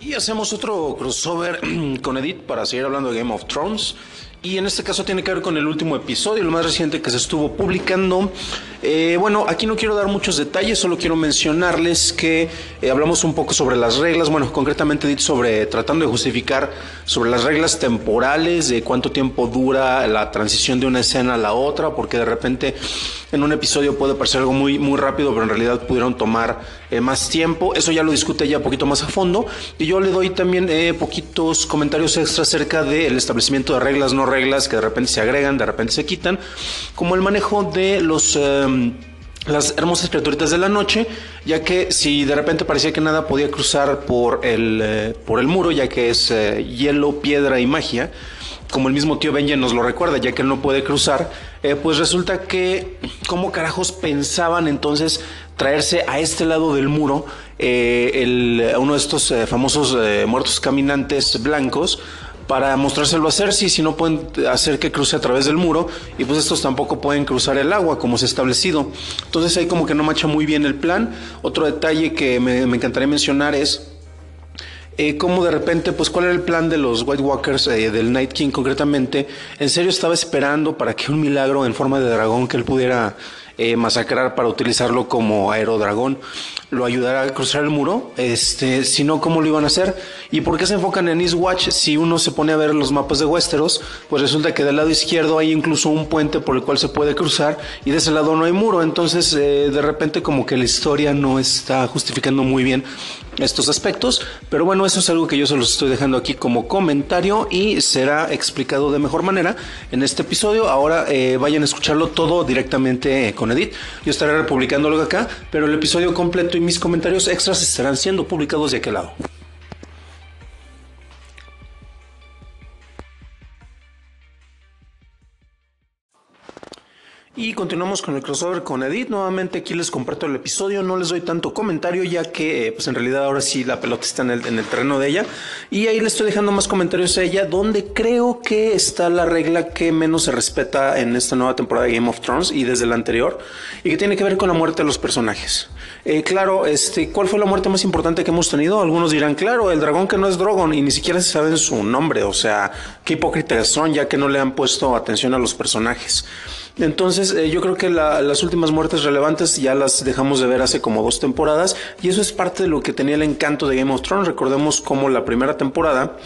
Y hacemos otro crossover con Edith para seguir hablando de Game of Thrones. Y en este caso tiene que ver con el último episodio, el más reciente que se estuvo publicando. Eh, bueno, aquí no quiero dar muchos detalles, solo quiero mencionarles que eh, hablamos un poco sobre las reglas, bueno, concretamente Edith sobre tratando de justificar sobre las reglas temporales, de cuánto tiempo dura la transición de una escena a la otra, porque de repente en un episodio puede parecer algo muy, muy rápido, pero en realidad pudieron tomar eh, más tiempo. Eso ya lo discute ya un poquito más a fondo. Y yo le doy también eh, poquitos comentarios extra acerca del establecimiento de reglas, no reglas, que de repente se agregan, de repente se quitan, como el manejo de los... Em, las hermosas criaturitas de la noche, ya que si de repente parecía que nada podía cruzar por el, eh, por el muro, ya que es hielo, piedra y magia, como el mismo tío Benjen nos lo recuerda, ya que él no puede cruzar, eh, pues resulta que, ¿cómo carajos pensaban entonces traerse a este lado del muro eh, uno de estos eh, famosos muertos caminantes blancos? para mostrárselo a Cersei si no pueden hacer que cruce a través del muro y pues estos tampoco pueden cruzar el agua como se ha establecido. Entonces ahí como que no marcha muy bien el plan. Otro detalle que me encantaría mencionar es eh, cómo de repente, pues cuál era el plan de los White Walkers, eh, del Night King concretamente. En serio estaba esperando para que un milagro en forma de dragón que él pudiera eh, masacrar para utilizarlo como aerodragón, lo ayudara a cruzar el muro, este, si no, ¿cómo lo iban a hacer? ¿Y por qué se enfocan en Eastwatch? Si uno se pone a ver los mapas de Westeros, pues resulta que del lado izquierdo hay incluso un puente por el cual se puede cruzar y de ese lado no hay muro, entonces eh, de repente como que la historia no está justificando muy bien estos aspectos, pero bueno, eso es algo que yo se los estoy dejando aquí como comentario y será explicado de mejor manera en este episodio. Ahora eh, vayan a escucharlo todo directamente con Edith. Yo estaré republicándolo acá, pero el episodio completo y mis comentarios extras estarán siendo publicados de aquel lado. Y continuamos con el crossover con Edith. Nuevamente aquí les comparto el episodio. No les doy tanto comentario ya que pues en realidad ahora sí la pelota está en el, en el terreno de ella. Y ahí le estoy dejando más comentarios a ella donde creo que está la regla que menos se respeta en esta nueva temporada de Game of Thrones y desde la anterior. Y que tiene que ver con la muerte de los personajes. Eh, claro, este, ¿cuál fue la muerte más importante que hemos tenido? Algunos dirán, claro, el dragón que no es Drogon y ni siquiera se sabe su nombre. O sea, qué hipócritas son ya que no le han puesto atención a los personajes. Entonces, eh, yo creo que las últimas muertes relevantes ya las dejamos de ver hace como dos temporadas y eso es parte de lo que tenía el encanto de Game of Thrones. Recordemos cómo la primera temporada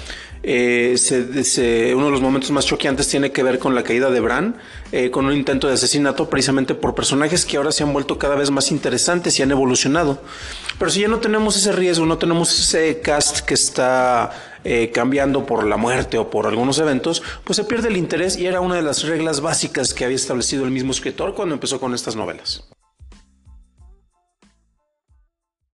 eh, uno de los momentos más choqueantes tiene que ver con la caída de Bran, eh, con un intento de asesinato precisamente por personajes que ahora se han vuelto cada vez más interesantes y han evolucionado. Pero si ya no tenemos ese riesgo, no tenemos ese cast que está eh, cambiando por la muerte o por algunos eventos, pues se pierde el interés y era una de las reglas básicas que había establecido el mismo escritor cuando empezó con estas novelas.